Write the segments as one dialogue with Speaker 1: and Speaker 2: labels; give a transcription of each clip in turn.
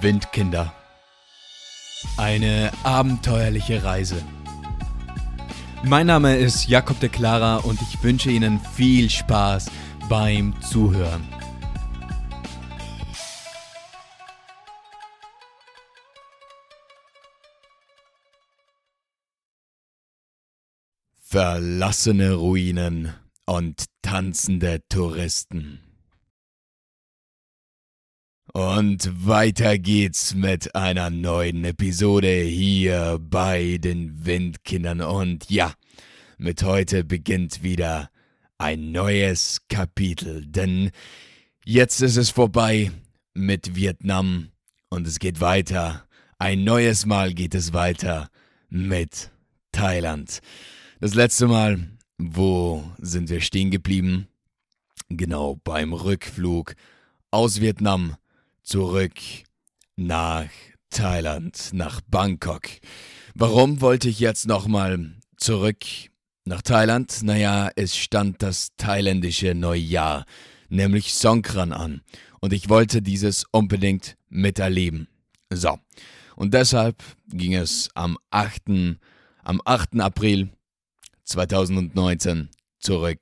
Speaker 1: Windkinder. Eine abenteuerliche Reise. Mein Name ist Jakob de Clara und ich wünsche Ihnen viel Spaß beim Zuhören. Verlassene Ruinen und tanzende Touristen. Und weiter geht's mit einer neuen Episode hier bei den Windkindern. Und ja, mit heute beginnt wieder ein neues Kapitel. Denn jetzt ist es vorbei mit Vietnam und es geht weiter. Ein neues Mal geht es weiter mit Thailand. Das letzte Mal, wo sind wir stehen geblieben? Genau beim Rückflug aus Vietnam zurück nach Thailand, nach Bangkok. Warum wollte ich jetzt nochmal zurück nach Thailand? Naja, es stand das thailändische Neujahr, nämlich Songkran an. Und ich wollte dieses unbedingt miterleben. So. Und deshalb ging es am 8. am 8. April 2019 zurück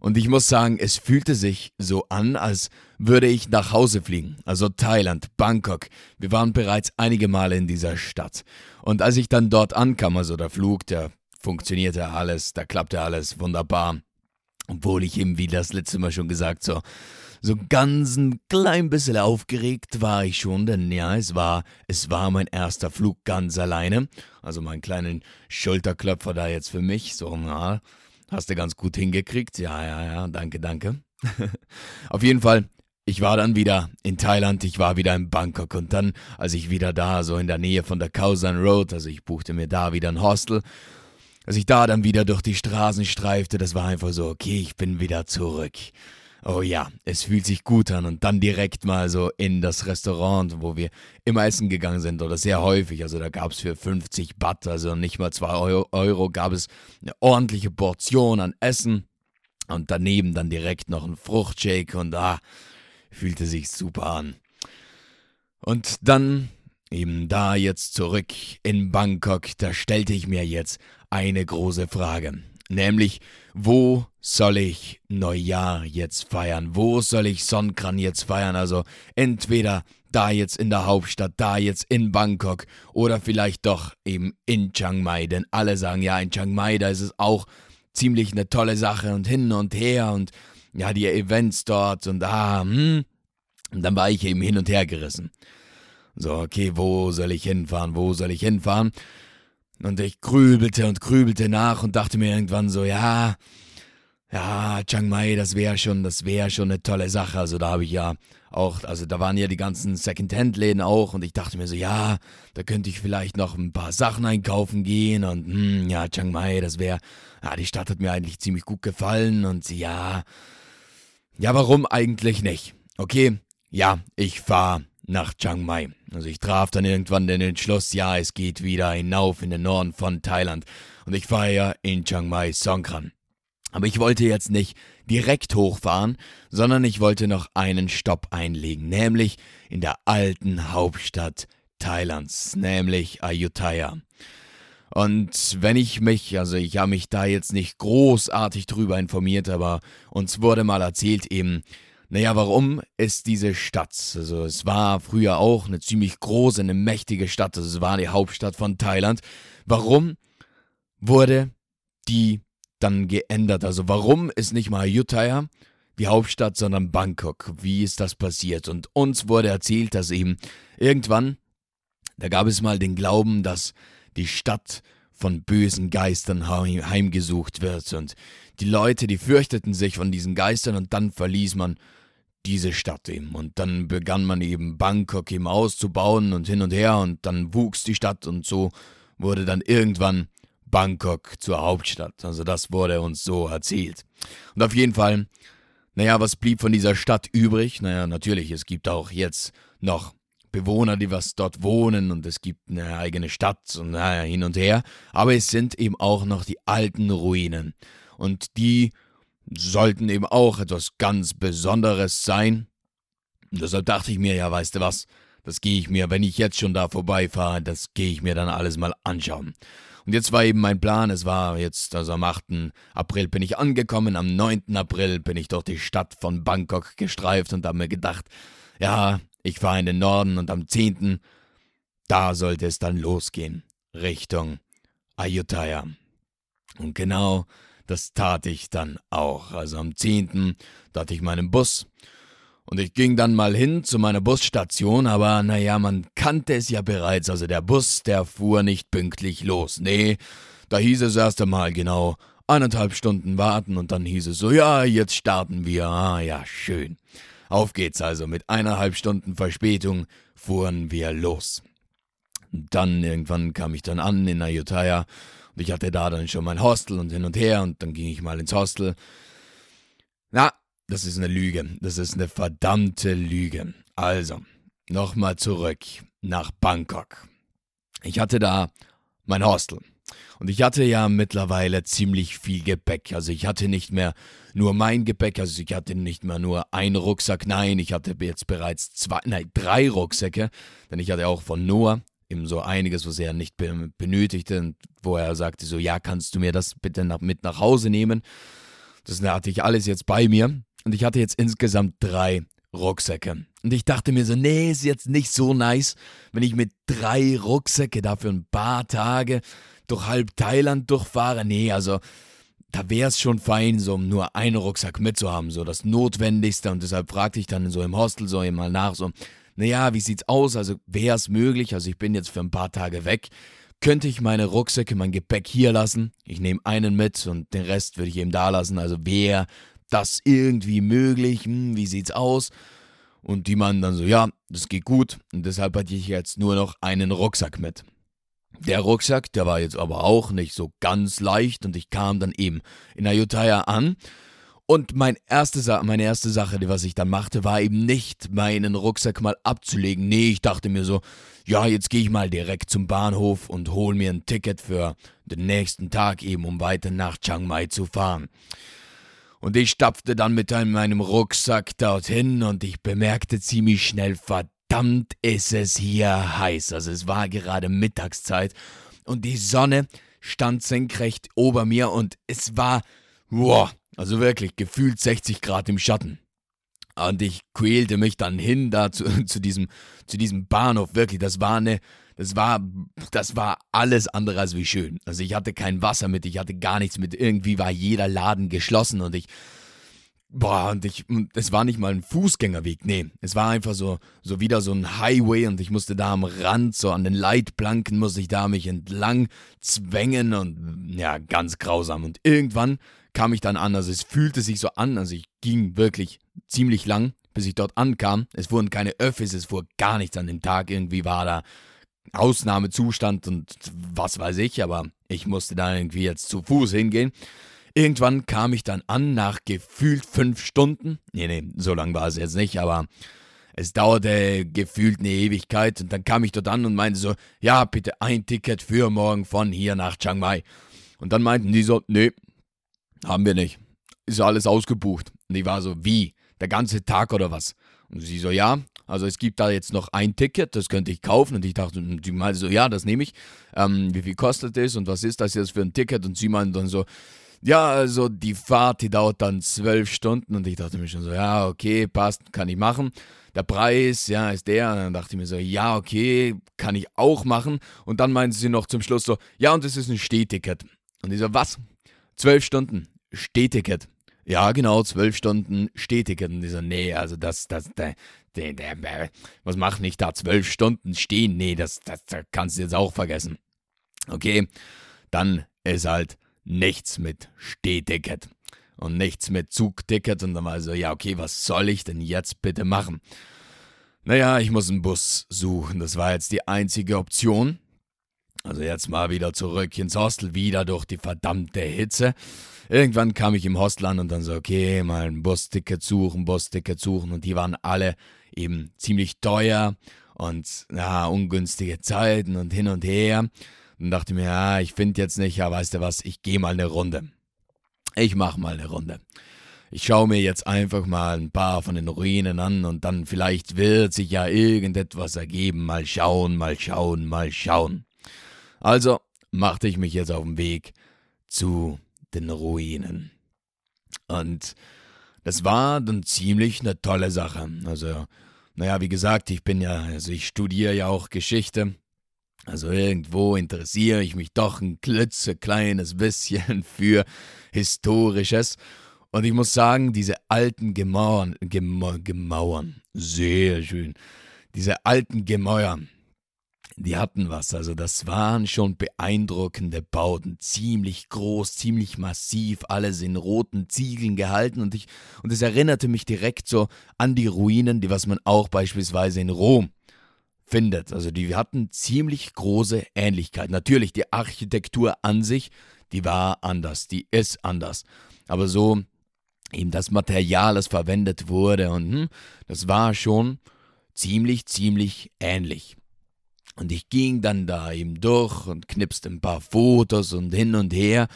Speaker 1: und ich muss sagen, es fühlte sich so an, als würde ich nach Hause fliegen. Also Thailand, Bangkok. Wir waren bereits einige Male in dieser Stadt. Und als ich dann dort ankam, also der Flug, der funktionierte alles, da klappte alles wunderbar. Obwohl ich eben, wie das letzte Mal schon gesagt, so, so ganz ein klein bisschen aufgeregt war ich schon, denn ja, es war, es war mein erster Flug ganz alleine. Also meinen kleinen Schulterklopfer da jetzt für mich, so, na, Hast du ganz gut hingekriegt. Ja, ja, ja, danke, danke. Auf jeden Fall, ich war dann wieder in Thailand, ich war wieder in Bangkok und dann, als ich wieder da, so in der Nähe von der Khao Road, also ich buchte mir da wieder ein Hostel, als ich da dann wieder durch die Straßen streifte, das war einfach so, okay, ich bin wieder zurück. Oh ja, es fühlt sich gut an und dann direkt mal so in das Restaurant, wo wir immer essen gegangen sind oder sehr häufig. Also da gab es für 50 Baht, also nicht mal 2 Euro, Euro, gab es eine ordentliche Portion an Essen und daneben dann direkt noch ein Fruchtshake und ah, fühlte sich super an. Und dann eben da jetzt zurück in Bangkok, da stellte ich mir jetzt eine große Frage. Nämlich, wo soll ich Neujahr jetzt feiern? Wo soll ich Songkran jetzt feiern? Also entweder da jetzt in der Hauptstadt, da jetzt in Bangkok oder vielleicht doch eben in Chiang Mai. Denn alle sagen, ja, in Chiang Mai, da ist es auch ziemlich eine tolle Sache und hin und her und ja, die Events dort und ah, hm. Und dann war ich eben hin und her gerissen. So, okay, wo soll ich hinfahren? Wo soll ich hinfahren? Und ich grübelte und grübelte nach und dachte mir irgendwann so, ja, ja, Chiang Mai, das wäre schon, das wäre schon eine tolle Sache. Also da habe ich ja auch, also da waren ja die ganzen Secondhand-Läden auch und ich dachte mir so, ja, da könnte ich vielleicht noch ein paar Sachen einkaufen gehen und hm, ja, Chiang Mai, das wäre, ja, die Stadt hat mir eigentlich ziemlich gut gefallen und ja, ja, warum eigentlich nicht? Okay, ja, ich fahre nach Chiang Mai. Also ich traf dann irgendwann den Entschluss, ja, es geht wieder hinauf in den Norden von Thailand und ich fahre ja in Chiang Mai Songkran. Aber ich wollte jetzt nicht direkt hochfahren, sondern ich wollte noch einen Stopp einlegen, nämlich in der alten Hauptstadt Thailands, nämlich Ayutthaya. Und wenn ich mich, also ich habe mich da jetzt nicht großartig drüber informiert, aber uns wurde mal erzählt eben, naja, warum ist diese Stadt? Also es war früher auch eine ziemlich große, eine mächtige Stadt. Also es war die Hauptstadt von Thailand. Warum wurde die dann geändert? Also warum ist nicht mal Ayutthaya die Hauptstadt, sondern Bangkok? Wie ist das passiert? Und uns wurde erzählt, dass eben irgendwann, da gab es mal den Glauben, dass die Stadt von bösen Geistern heimgesucht wird und die Leute, die fürchteten sich von diesen Geistern und dann verließ man diese Stadt eben. Und dann begann man eben Bangkok eben auszubauen und hin und her und dann wuchs die Stadt und so wurde dann irgendwann Bangkok zur Hauptstadt. Also das wurde uns so erzählt. Und auf jeden Fall, naja, was blieb von dieser Stadt übrig? Naja, natürlich, es gibt auch jetzt noch Bewohner, die was dort wohnen und es gibt eine eigene Stadt und naja, hin und her. Aber es sind eben auch noch die alten Ruinen. Und die sollten eben auch etwas ganz Besonderes sein. Und deshalb dachte ich mir, ja, weißt du was, das gehe ich mir, wenn ich jetzt schon da vorbeifahre, das gehe ich mir dann alles mal anschauen. Und jetzt war eben mein Plan, es war jetzt, also am 8. April bin ich angekommen, am 9. April bin ich durch die Stadt von Bangkok gestreift und habe mir gedacht, ja, ich fahre in den Norden und am 10. da sollte es dann losgehen, Richtung Ayutthaya. Und genau das tat ich dann auch. Also am 10. da hatte ich meinen Bus und ich ging dann mal hin zu meiner Busstation, aber naja, man kannte es ja bereits, also der Bus, der fuhr nicht pünktlich los. Nee, da hieß es erst einmal genau eineinhalb Stunden warten und dann hieß es so, ja, jetzt starten wir. Ah ja, schön. Auf geht's also, mit eineinhalb Stunden Verspätung fuhren wir los. Dann irgendwann kam ich dann an in Ayutthaya und ich hatte da dann schon mein Hostel und hin und her und dann ging ich mal ins Hostel. Na, das ist eine Lüge. Das ist eine verdammte Lüge. Also, nochmal zurück nach Bangkok. Ich hatte da mein Hostel. Und ich hatte ja mittlerweile ziemlich viel Gepäck. Also ich hatte nicht mehr nur mein Gepäck, also ich hatte nicht mehr nur einen Rucksack, nein, ich hatte jetzt bereits zwei, nein, drei Rucksäcke, denn ich hatte auch von Noah eben so einiges, was er nicht benötigte, wo er sagte so, ja, kannst du mir das bitte nach, mit nach Hause nehmen? Das hatte ich alles jetzt bei mir. Und ich hatte jetzt insgesamt drei Rucksäcke. Und ich dachte mir so, nee, ist jetzt nicht so nice, wenn ich mit drei Rucksäcke dafür ein paar Tage durch halb Thailand durchfahre. Nee, also da wäre es schon fein, so nur einen Rucksack mitzuhaben, so das Notwendigste. Und deshalb fragte ich dann so im Hostel so mal nach, so, naja, wie sieht's aus? Also wäre es möglich? Also ich bin jetzt für ein paar Tage weg. Könnte ich meine Rucksäcke, mein Gepäck hier lassen? Ich nehme einen mit und den Rest würde ich eben da lassen. Also wäre das irgendwie möglich? Hm, wie sieht's aus? Und die meinen dann so, ja, das geht gut. Und deshalb hatte ich jetzt nur noch einen Rucksack mit. Der Rucksack, der war jetzt aber auch nicht so ganz leicht und ich kam dann eben in Ayutthaya an. Und mein erste meine erste Sache, was ich dann machte, war eben nicht meinen Rucksack mal abzulegen. Nee, ich dachte mir so, ja, jetzt gehe ich mal direkt zum Bahnhof und hol mir ein Ticket für den nächsten Tag eben, um weiter nach Chiang Mai zu fahren. Und ich stapfte dann mit meinem Rucksack dorthin und ich bemerkte ziemlich schnell, verdammt ist es hier heiß. Also es war gerade Mittagszeit und die Sonne stand senkrecht ober mir und es war, wow, also wirklich gefühlt 60 Grad im Schatten. Und ich quälte mich dann hin da zu, zu, diesem, zu diesem Bahnhof. Wirklich, das war eine, das war, das war alles andere als wie schön. Also ich hatte kein Wasser mit, ich hatte gar nichts mit. Irgendwie war jeder Laden geschlossen und ich, boah, und ich, es war nicht mal ein Fußgängerweg, nee, es war einfach so, so wieder so ein Highway und ich musste da am Rand, so an den Leitplanken musste ich da mich entlang zwängen und ja, ganz grausam. Und irgendwann kam ich dann an, also es fühlte sich so an, also ich ging wirklich ziemlich lang, bis ich dort ankam. Es wurden keine Öffis, es fuhr gar nichts an dem Tag, irgendwie war da Ausnahmezustand und was weiß ich, aber ich musste da irgendwie jetzt zu Fuß hingehen. Irgendwann kam ich dann an, nach gefühlt fünf Stunden. Nee, nee, so lang war es jetzt nicht, aber es dauerte gefühlt eine Ewigkeit. Und dann kam ich dort an und meinte so, ja, bitte ein Ticket für morgen von hier nach Chiang Mai. Und dann meinten die so, nee, haben wir nicht. Ist alles ausgebucht. Und ich war so, wie? Der ganze Tag oder was? Und sie so, ja, also es gibt da jetzt noch ein Ticket, das könnte ich kaufen. Und ich dachte, die meinte so, ja, das nehme ich. Ähm, wie viel kostet das und was ist das jetzt für ein Ticket? Und sie meinte dann so, ja, also die Fahrt, die dauert dann zwölf Stunden. Und ich dachte mir schon so, ja, okay, passt, kann ich machen. Der Preis, ja, ist der. Und dann dachte ich mir so, ja, okay, kann ich auch machen. Und dann meinte sie noch zum Schluss so, ja, und das ist ein Stehticket. Und ich so, was? Zwölf Stunden Stehticket. Ja, genau, zwölf Stunden Stehticket. Und ich so, nee, also das, das, was macht nicht da zwölf Stunden stehen? Nee, das, das, das kannst du jetzt auch vergessen. Okay, dann ist halt nichts mit Stehticket und nichts mit Zugticket. Und dann war so, ja, okay, was soll ich denn jetzt bitte machen? Naja, ich muss einen Bus suchen. Das war jetzt die einzige Option. Also jetzt mal wieder zurück ins Hostel, wieder durch die verdammte Hitze. Irgendwann kam ich im Hostel an und dann so, okay, mal ein Busticket suchen, Busticket suchen. Und die waren alle eben ziemlich teuer und ja, ungünstige Zeiten und hin und her. Und dachte mir, ja, ich finde jetzt nicht, ja, weißt du was, ich gehe mal eine Runde. Ich mache mal eine Runde. ich schaue mir jetzt einfach mal ein paar von den Ruinen an und dann vielleicht wird sich ja irgendetwas ergeben. Mal schauen, mal schauen, mal schauen. Also machte ich mich jetzt auf den Weg zu den Ruinen. Und das war dann ziemlich eine tolle Sache. Also, naja, wie gesagt, ich bin ja, also ich studiere ja auch Geschichte. Also irgendwo interessiere ich mich doch ein klitzekleines bisschen für Historisches. Und ich muss sagen, diese alten Gemauern, Gemau Gemauern, sehr schön, diese alten Gemäuer, die hatten was. Also das waren schon beeindruckende Bauten, ziemlich groß, ziemlich massiv, alles in roten Ziegeln gehalten und ich und es erinnerte mich direkt so an die Ruinen, die was man auch beispielsweise in Rom findet. Also die hatten ziemlich große Ähnlichkeit. Natürlich die Architektur an sich, die war anders, die ist anders. Aber so eben das Material, das verwendet wurde und hm, das war schon ziemlich, ziemlich ähnlich. Und ich ging dann da eben durch und knipste ein paar Fotos und hin und her.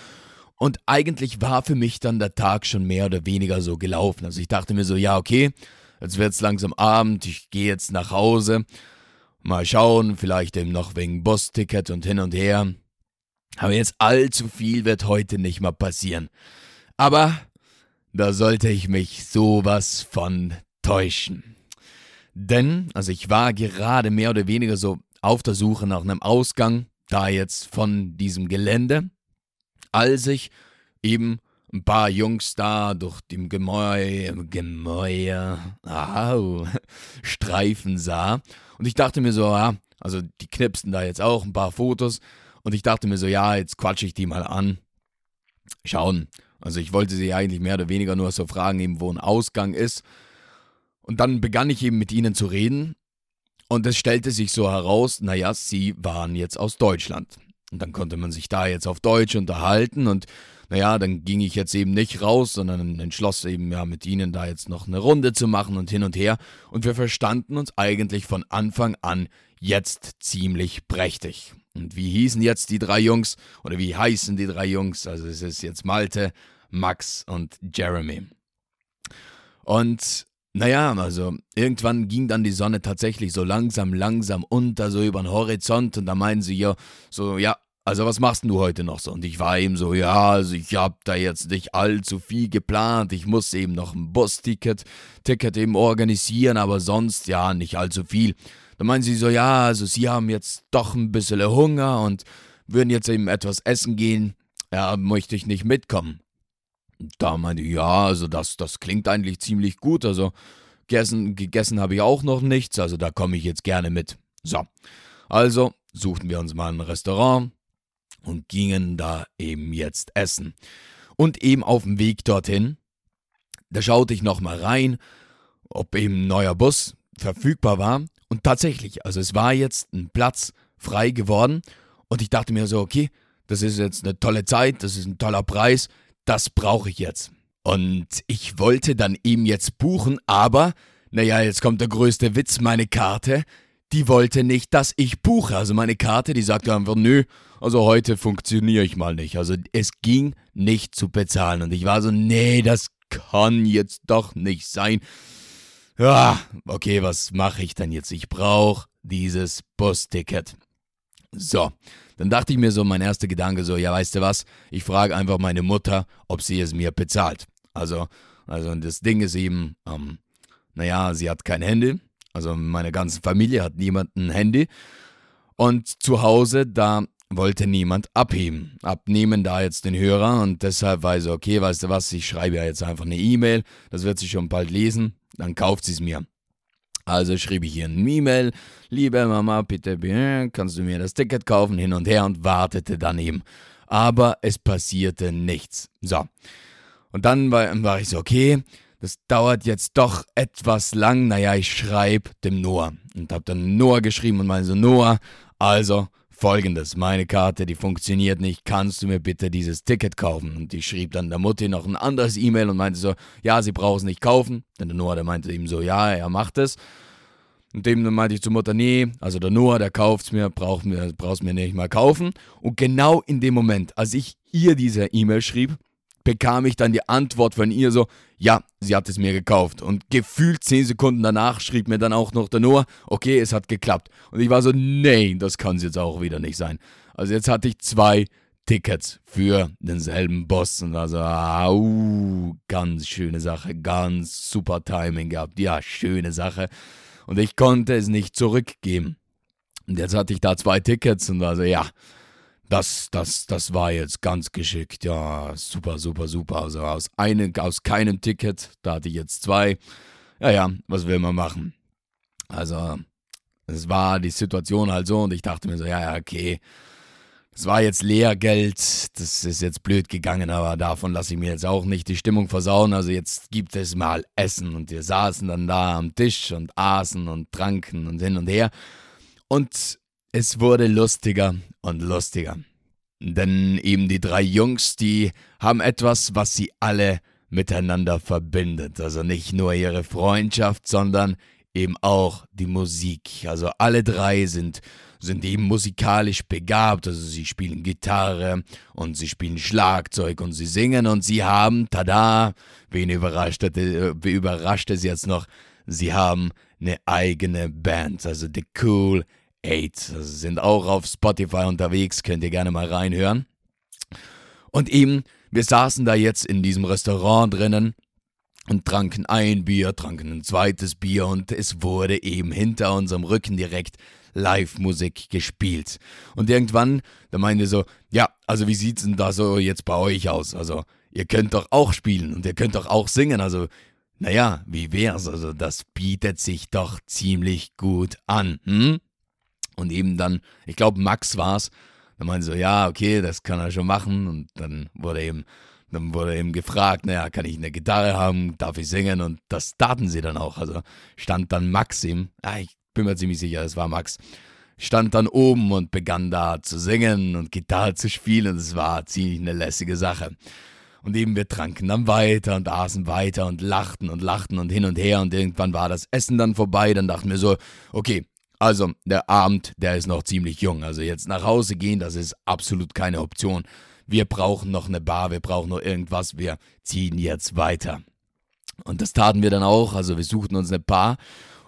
Speaker 1: Und eigentlich war für mich dann der Tag schon mehr oder weniger so gelaufen. Also ich dachte mir so, ja, okay, jetzt wird's langsam Abend, ich gehe jetzt nach Hause. Mal schauen, vielleicht eben noch wegen Busticket und hin und her. Aber jetzt allzu viel wird heute nicht mal passieren. Aber da sollte ich mich sowas von täuschen. Denn, also ich war gerade mehr oder weniger so auf der Suche nach einem Ausgang, da jetzt von diesem Gelände, als ich eben ein paar Jungs da durch dem Gemäuer, Gemäuer, au, Streifen sah. Und ich dachte mir so, ja, also die knipsten da jetzt auch ein paar Fotos. Und ich dachte mir so, ja, jetzt quatsche ich die mal an. Schauen. Also ich wollte sie eigentlich mehr oder weniger nur so fragen, eben wo ein Ausgang ist. Und dann begann ich eben mit ihnen zu reden. Und es stellte sich so heraus, naja, sie waren jetzt aus Deutschland. Und dann konnte man sich da jetzt auf Deutsch unterhalten und naja, dann ging ich jetzt eben nicht raus, sondern entschloss eben ja mit ihnen da jetzt noch eine Runde zu machen und hin und her. Und wir verstanden uns eigentlich von Anfang an jetzt ziemlich prächtig. Und wie hießen jetzt die drei Jungs oder wie heißen die drei Jungs? Also es ist jetzt Malte, Max und Jeremy. Und naja, also irgendwann ging dann die Sonne tatsächlich so langsam, langsam unter, so über den Horizont und da meinen sie ja so, ja, also was machst du heute noch so? Und ich war eben so, ja, also ich hab da jetzt nicht allzu viel geplant, ich muss eben noch ein Busticket, Ticket eben organisieren, aber sonst ja nicht allzu viel. Da meinen sie so, ja, also sie haben jetzt doch ein bisschen Hunger und würden jetzt eben etwas essen gehen, ja, möchte ich nicht mitkommen. Da meinte ich, ja, also das, das klingt eigentlich ziemlich gut. Also gegessen, gegessen habe ich auch noch nichts, also da komme ich jetzt gerne mit. So, also suchten wir uns mal ein Restaurant und gingen da eben jetzt essen. Und eben auf dem Weg dorthin, da schaute ich nochmal rein, ob eben ein neuer Bus verfügbar war. Und tatsächlich, also es war jetzt ein Platz frei geworden. Und ich dachte mir so, okay, das ist jetzt eine tolle Zeit, das ist ein toller Preis, das brauche ich jetzt. Und ich wollte dann eben jetzt buchen, aber, naja, jetzt kommt der größte Witz, meine Karte, die wollte nicht, dass ich buche. Also meine Karte, die sagte einfach, nö, also heute funktioniere ich mal nicht. Also es ging nicht zu bezahlen. Und ich war so, nee, das kann jetzt doch nicht sein. Ja, okay, was mache ich denn jetzt? Ich brauche dieses Busticket. So, dann dachte ich mir so, mein erster Gedanke so, ja, weißt du was, ich frage einfach meine Mutter, ob sie es mir bezahlt. Also, also das Ding ist eben, ähm, naja, sie hat kein Handy, also meine ganze Familie hat niemand ein Handy. Und zu Hause, da wollte niemand abheben, abnehmen da jetzt den Hörer. Und deshalb war ich so, okay, weißt du was, ich schreibe ja jetzt einfach eine E-Mail, das wird sie schon bald lesen, dann kauft sie es mir. Also schrieb ich ihr eine E-Mail, liebe Mama, bitte, kannst du mir das Ticket kaufen, hin und her und wartete daneben. Aber es passierte nichts. So. Und dann war, war ich so, okay, das dauert jetzt doch etwas lang. Naja, ich schreibe dem Noah. Und hab dann Noah geschrieben und meinte so, Noah, also folgendes, meine Karte, die funktioniert nicht, kannst du mir bitte dieses Ticket kaufen? Und ich schrieb dann der Mutti noch ein anderes E-Mail und meinte so, ja, sie braucht es nicht kaufen. Denn der Noah, der meinte ihm so, ja, er macht es. Und dem meinte ich zur Mutter, nee, also der Noah, der kauft es mir, braucht mir, brauchst mir nicht mal kaufen. Und genau in dem Moment, als ich ihr diese E-Mail schrieb, bekam ich dann die Antwort von ihr so, ja, sie hat es mir gekauft. Und gefühlt zehn Sekunden danach schrieb mir dann auch noch der Noah, okay, es hat geklappt. Und ich war so, nee, das kann es jetzt auch wieder nicht sein. Also jetzt hatte ich zwei Tickets für denselben Boss und also, au, ganz schöne Sache, ganz super Timing gehabt. Ja, schöne Sache. Und ich konnte es nicht zurückgeben. Und jetzt hatte ich da zwei Tickets und also, ja, das, das, das war jetzt ganz geschickt. Ja, super, super, super. Also aus, einem, aus keinem Ticket, da hatte ich jetzt zwei. Ja, ja, was will man machen? Also, es war die Situation halt so und ich dachte mir so, ja, ja, okay. Es war jetzt Lehrgeld, das ist jetzt blöd gegangen, aber davon lasse ich mir jetzt auch nicht die Stimmung versauen. Also jetzt gibt es mal Essen und wir saßen dann da am Tisch und aßen und tranken und hin und her. Und es wurde lustiger und lustiger. Denn eben die drei Jungs, die haben etwas, was sie alle miteinander verbindet. Also nicht nur ihre Freundschaft, sondern eben auch die Musik. Also alle drei sind, sind eben musikalisch begabt. Also sie spielen Gitarre und sie spielen Schlagzeug und sie singen und sie haben, tada, wen überrascht, äh, überrascht es jetzt noch, sie haben eine eigene Band. Also The Cool 8. Also sind auch auf Spotify unterwegs, könnt ihr gerne mal reinhören. Und eben, wir saßen da jetzt in diesem Restaurant drinnen und tranken ein Bier, tranken ein zweites Bier und es wurde eben hinter unserem Rücken direkt Live-Musik gespielt. Und irgendwann, da meinte so, ja, also wie sieht's denn da so jetzt bei euch aus? Also, ihr könnt doch auch spielen und ihr könnt doch auch singen, also naja, wie wär's? Also das bietet sich doch ziemlich gut an, hm? Und eben dann, ich glaube, Max war es, dann meinte so, ja, okay, das kann er schon machen. Und dann wurde eben, dann wurde eben gefragt, naja, kann ich eine Gitarre haben, darf ich singen? Und das taten sie dann auch. Also stand dann Max ihm, ah, ich bin mir ziemlich sicher, es war Max, stand dann oben und begann da zu singen und Gitarre zu spielen. Es war ziemlich eine lässige Sache. Und eben wir tranken dann weiter und aßen weiter und lachten und lachten und hin und her und irgendwann war das Essen dann vorbei. Dann dachten wir so, okay, also, der Abend, der ist noch ziemlich jung. Also jetzt nach Hause gehen, das ist absolut keine Option. Wir brauchen noch eine Bar, wir brauchen noch irgendwas, wir ziehen jetzt weiter. Und das taten wir dann auch. Also wir suchten uns eine Bar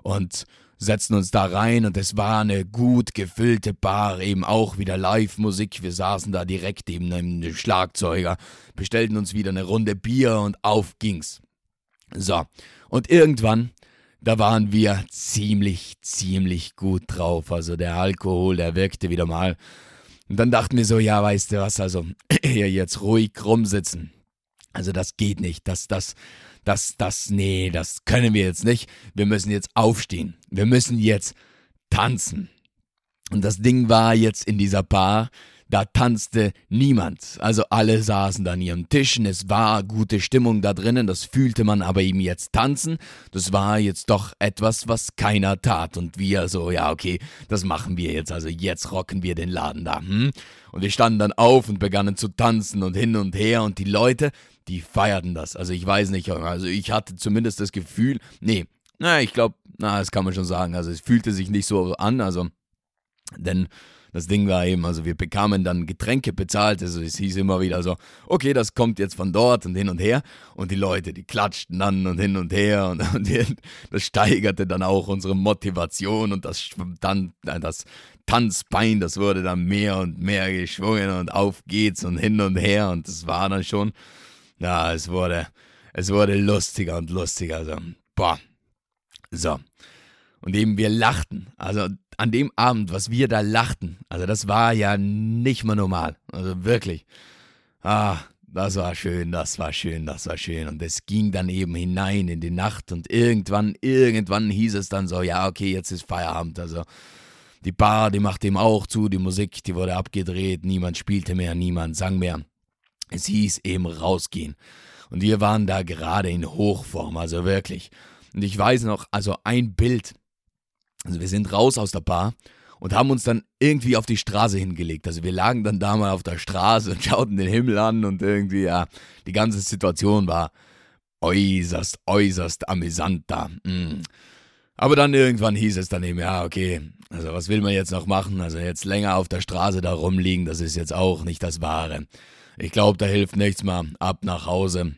Speaker 1: und setzten uns da rein und es war eine gut gefüllte Bar, eben auch wieder Live-Musik. Wir saßen da direkt neben einem Schlagzeuger, bestellten uns wieder eine Runde Bier und auf ging's. So, und irgendwann da waren wir ziemlich, ziemlich gut drauf. Also der Alkohol, der wirkte wieder mal. Und dann dachten wir so, ja, weißt du was, also jetzt ruhig rumsitzen. Also das geht nicht. Das, das, das, das, nee, das können wir jetzt nicht. Wir müssen jetzt aufstehen. Wir müssen jetzt tanzen. Und das Ding war jetzt in dieser Bar, da tanzte niemand. Also alle saßen da an ihren Tischen, es war gute Stimmung da drinnen, das fühlte man aber eben jetzt tanzen. Das war jetzt doch etwas, was keiner tat. Und wir so, ja, okay, das machen wir jetzt. Also jetzt rocken wir den Laden da. Hm? Und wir standen dann auf und begannen zu tanzen und hin und her und die Leute, die feierten das. Also ich weiß nicht, also ich hatte zumindest das Gefühl, nee, na, ich glaube, na, das kann man schon sagen. Also es fühlte sich nicht so an, also, denn das Ding war eben, also wir bekamen dann Getränke bezahlt, also es hieß immer wieder so, okay, das kommt jetzt von dort und hin und her. Und die Leute, die klatschten dann und hin und her und, und das steigerte dann auch unsere Motivation und das, dann, äh, das Tanzbein, das wurde dann mehr und mehr geschwungen und auf geht's und hin und her. Und das war dann schon, ja, es wurde, es wurde lustiger und lustiger, also, boah, so. Und eben wir lachten. Also an dem Abend, was wir da lachten, also das war ja nicht mal normal. Also wirklich. Ah, das war schön, das war schön, das war schön. Und es ging dann eben hinein in die Nacht und irgendwann, irgendwann hieß es dann so, ja, okay, jetzt ist Feierabend. Also die Bar, die macht eben auch zu, die Musik, die wurde abgedreht, niemand spielte mehr, niemand sang mehr. Es hieß eben rausgehen. Und wir waren da gerade in Hochform, also wirklich. Und ich weiß noch, also ein Bild, also wir sind raus aus der Bar und haben uns dann irgendwie auf die Straße hingelegt. Also wir lagen dann da mal auf der Straße und schauten den Himmel an und irgendwie, ja, die ganze Situation war äußerst, äußerst amüsant da. Mm. Aber dann irgendwann hieß es dann eben, ja, okay, also was will man jetzt noch machen? Also jetzt länger auf der Straße da rumliegen, das ist jetzt auch nicht das Wahre. ich glaube, da hilft nichts mehr, ab nach Hause.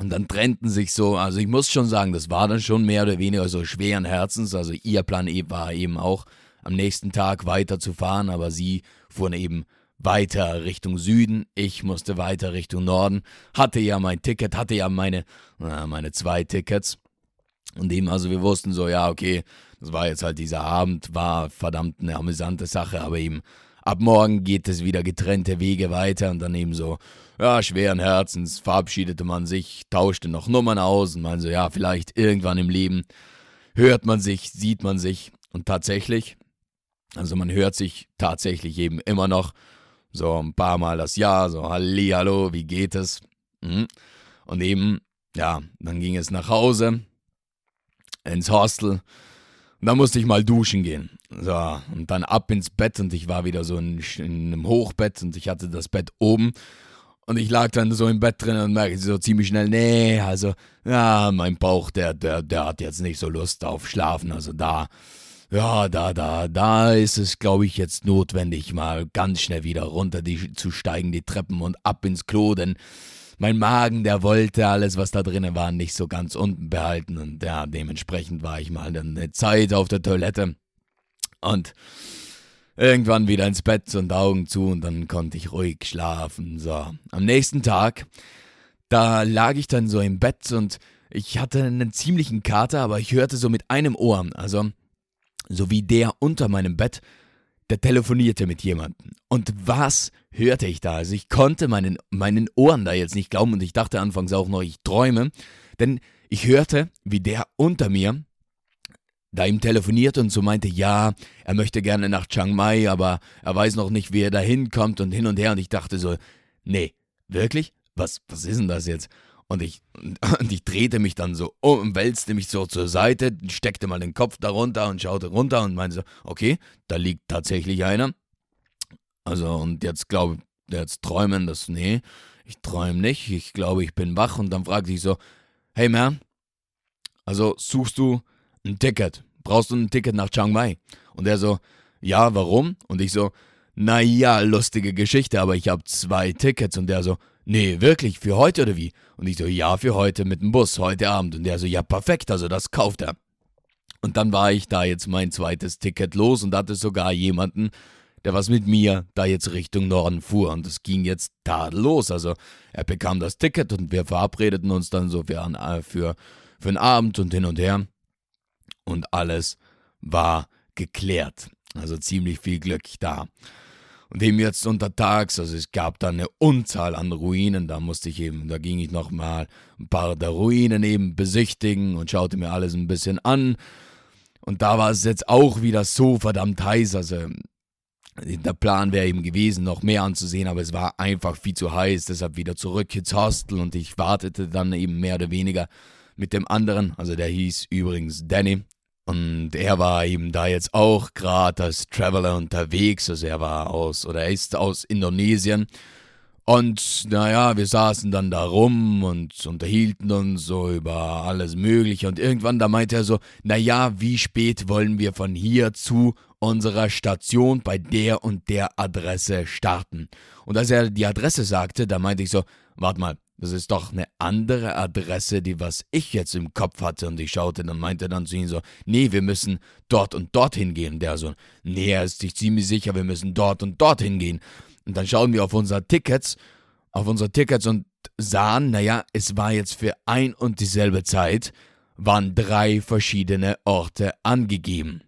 Speaker 1: Und dann trennten sich so, also ich muss schon sagen, das war dann schon mehr oder weniger so schweren Herzens. Also ihr Plan e war eben auch, am nächsten Tag weiterzufahren, aber sie fuhren eben weiter Richtung Süden, ich musste weiter Richtung Norden, hatte ja mein Ticket, hatte ja meine, meine zwei Tickets. Und eben, also wir wussten so, ja, okay, das war jetzt halt dieser Abend, war verdammt eine amüsante Sache, aber eben ab morgen geht es wieder getrennte Wege weiter und dann eben so, ja, schweren Herzens verabschiedete man sich, tauschte noch Nummern aus und man so, ja, vielleicht irgendwann im Leben hört man sich, sieht man sich und tatsächlich, also man hört sich tatsächlich eben immer noch so ein paar Mal das Jahr, so Halli, hallo, wie geht es? Mhm. Und eben, ja, dann ging es nach Hause, ins Hostel. Und dann musste ich mal duschen gehen. So, und dann ab ins Bett und ich war wieder so in, in einem Hochbett und ich hatte das Bett oben. Und ich lag dann so im Bett drin und merkte so ziemlich schnell, nee, also, ja, mein Bauch, der, der, der hat jetzt nicht so Lust auf Schlafen. Also da, ja, da, da, da ist es, glaube ich, jetzt notwendig, mal ganz schnell wieder runter die, zu steigen, die Treppen und ab ins Klo, denn mein Magen, der wollte alles, was da drinnen war, nicht so ganz unten behalten. Und ja, dementsprechend war ich mal dann eine Zeit auf der Toilette und irgendwann wieder ins Bett und Augen zu und dann konnte ich ruhig schlafen. So, am nächsten Tag, da lag ich dann so im Bett und ich hatte einen ziemlichen Kater, aber ich hörte so mit einem Ohr, also sowie der unter meinem Bett, der telefonierte mit jemandem. Und was hörte ich da? Also ich konnte meinen, meinen Ohren da jetzt nicht glauben und ich dachte anfangs auch noch, ich träume, denn ich hörte, wie der unter mir da ihm telefonierte und so meinte, ja, er möchte gerne nach Chiang Mai, aber er weiß noch nicht, wie er da hinkommt und hin und her. Und ich dachte so, nee, wirklich? Was, was ist denn das jetzt? Und ich, und ich drehte mich dann so um, wälzte mich so zur Seite, steckte mal den Kopf darunter und schaute runter und meinte so, okay, da liegt tatsächlich einer. Also, und jetzt glaube jetzt träumen, das, nee, ich träume nicht, ich glaube, ich bin wach. Und dann fragte ich so, hey man, also suchst du ein Ticket? Brauchst du ein Ticket nach Chiang Mai? Und er so, ja, warum? Und ich so, naja, lustige Geschichte, aber ich habe zwei Tickets. Und der so, nee, wirklich, für heute oder wie? Und ich so, ja, für heute mit dem Bus, heute Abend. Und der so, ja, perfekt, also das kauft er. Und dann war ich da jetzt mein zweites Ticket los und hatte sogar jemanden, der was mit mir da jetzt Richtung Norden fuhr. Und es ging jetzt tadellos. Also er bekam das Ticket und wir verabredeten uns dann so für, äh, für, für einen Abend und hin und her. Und alles war geklärt. Also ziemlich viel Glück da. Und eben jetzt untertags, also es gab da eine Unzahl an Ruinen, da musste ich eben, da ging ich nochmal ein paar der Ruinen eben besichtigen und schaute mir alles ein bisschen an. Und da war es jetzt auch wieder so verdammt heiß, also der Plan wäre eben gewesen, noch mehr anzusehen, aber es war einfach viel zu heiß, deshalb wieder zurück ins Hostel und ich wartete dann eben mehr oder weniger mit dem anderen, also der hieß übrigens Danny, und er war eben da jetzt auch gerade als Traveler unterwegs. Also er war aus oder er ist aus Indonesien. Und naja, wir saßen dann da rum und unterhielten uns so über alles Mögliche. Und irgendwann da meinte er so, naja, wie spät wollen wir von hier zu unserer Station bei der und der Adresse starten? Und als er die Adresse sagte, da meinte ich so, warte mal, das ist doch eine andere Adresse, die was ich jetzt im Kopf hatte. Und ich schaute dann, meinte dann zu ihm so, nee, wir müssen dort und dort hingehen. Der so, nee, er ist sich ziemlich sicher, wir müssen dort und dort hingehen. Und dann schauen wir auf unsere Tickets, auf unsere Tickets und sahen, naja, es war jetzt für ein und dieselbe Zeit, waren drei verschiedene Orte angegeben.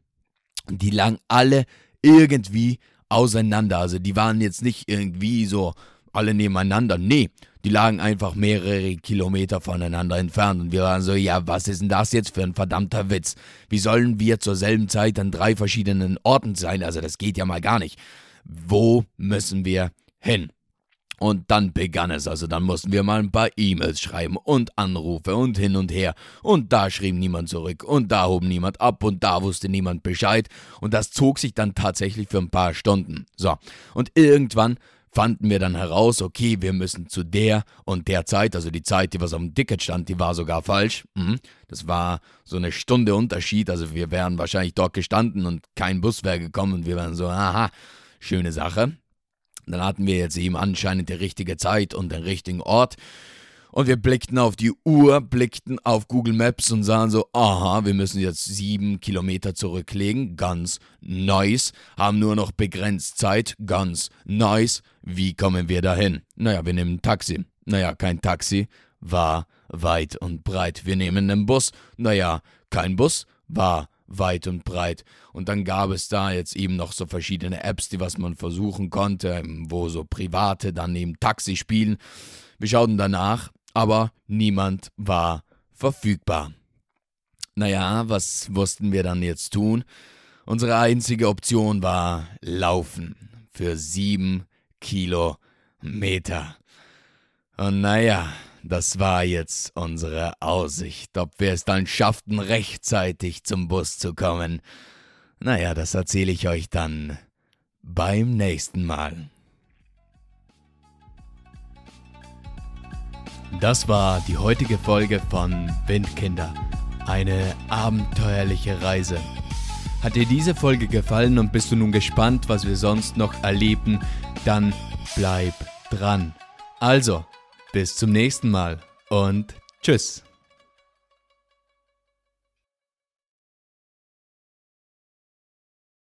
Speaker 1: Und die lagen alle irgendwie auseinander. Also die waren jetzt nicht irgendwie so alle nebeneinander. Nee, die lagen einfach mehrere Kilometer voneinander entfernt und wir waren so, ja, was ist denn das jetzt für ein verdammter Witz? Wie sollen wir zur selben Zeit an drei verschiedenen Orten sein? Also das geht ja mal gar nicht. Wo müssen wir hin? Und dann begann es, also dann mussten wir mal ein paar E-Mails schreiben und Anrufe und hin und her. Und da schrieb niemand zurück und da hob niemand ab und da wusste niemand Bescheid. Und das zog sich dann tatsächlich für ein paar Stunden. So, und irgendwann fanden wir dann heraus, okay, wir müssen zu der und der Zeit, also die Zeit, die was auf dem Ticket stand, die war sogar falsch. Mhm. Das war so eine Stunde Unterschied, also wir wären wahrscheinlich dort gestanden und kein Bus wäre gekommen und wir wären so, aha, schöne Sache. Dann hatten wir jetzt eben anscheinend die richtige Zeit und den richtigen Ort. Und wir blickten auf die Uhr, blickten auf Google Maps und sahen so, aha, wir müssen jetzt sieben Kilometer zurücklegen, ganz nice, haben nur noch begrenzt Zeit, ganz nice. Wie kommen wir dahin? Naja, wir nehmen ein Taxi. Naja, kein Taxi, war weit und breit. Wir nehmen einen Bus. Naja, kein Bus, war weit und breit. Und dann gab es da jetzt eben noch so verschiedene Apps, die was man versuchen konnte, wo so Private dann eben Taxi spielen. Wir schauten danach, aber niemand war verfügbar. Naja, was mussten wir dann jetzt tun? Unsere einzige Option war Laufen für sieben Kilometer. Und naja, das war jetzt unsere Aussicht. Ob wir es dann schafften, rechtzeitig zum Bus zu kommen, naja, das erzähle ich euch dann beim nächsten Mal. Das war die heutige Folge von Windkinder. Eine abenteuerliche Reise. Hat dir diese Folge gefallen und bist du nun gespannt, was wir sonst noch erleben, dann bleib dran. Also, bis zum nächsten Mal und tschüss.